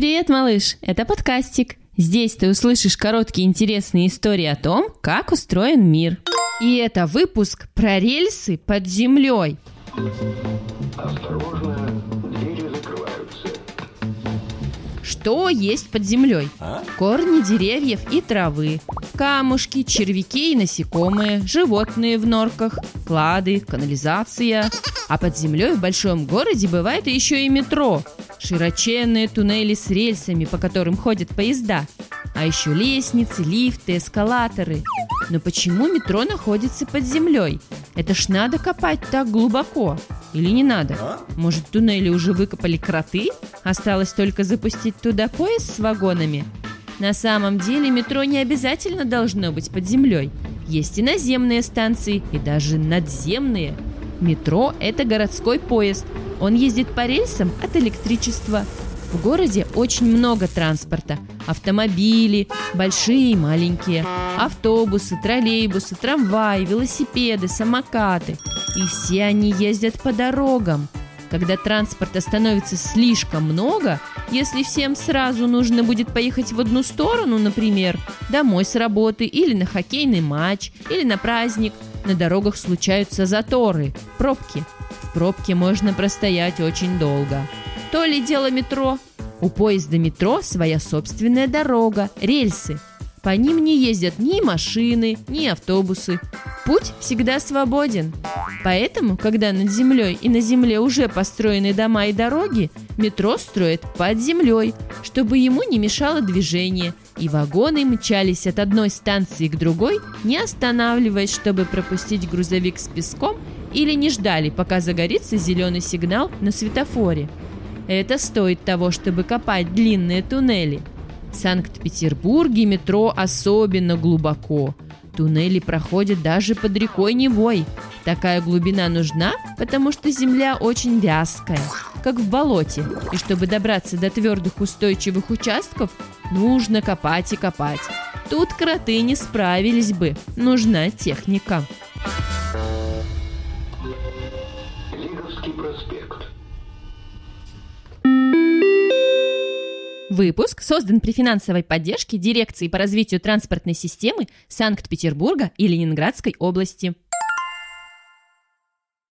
Привет, малыш! Это подкастик. Здесь ты услышишь короткие интересные истории о том, как устроен мир. И это выпуск про рельсы под землей. Осторожно, двери закрываются. Что есть под землей? Корни деревьев и травы, камушки, червяки и насекомые, животные в норках, клады, канализация. А под землей в большом городе бывает еще и метро. Широченные туннели с рельсами, по которым ходят поезда. А еще лестницы, лифты, эскалаторы. Но почему метро находится под землей? Это ж надо копать так глубоко. Или не надо? Может, туннели уже выкопали кроты? Осталось только запустить туда поезд с вагонами? На самом деле метро не обязательно должно быть под землей. Есть и наземные станции, и даже надземные. Метро – это городской поезд. Он ездит по рельсам от электричества. В городе очень много транспорта. Автомобили, большие и маленькие. Автобусы, троллейбусы, трамваи, велосипеды, самокаты. И все они ездят по дорогам. Когда транспорта становится слишком много, если всем сразу нужно будет поехать в одну сторону, например, домой с работы или на хоккейный матч, или на праздник, на дорогах случаются заторы, пробки. В пробке можно простоять очень долго. То ли дело метро. У поезда метро своя собственная дорога, рельсы. По ним не ездят ни машины, ни автобусы. Путь всегда свободен. Поэтому, когда над землей и на земле уже построены дома и дороги, метро строят под землей, чтобы ему не мешало движение, и вагоны мчались от одной станции к другой, не останавливаясь, чтобы пропустить грузовик с песком или не ждали, пока загорится зеленый сигнал на светофоре. Это стоит того, чтобы копать длинные туннели. В Санкт-Петербурге метро особенно глубоко. Туннели проходят даже под рекой Невой. Такая глубина нужна, потому что земля очень вязкая, как в болоте. И чтобы добраться до твердых устойчивых участков, нужно копать и копать. Тут кроты не справились бы. Нужна техника. Лиговский проспект. Выпуск создан при финансовой поддержке Дирекции по развитию транспортной системы Санкт-Петербурга и Ленинградской области.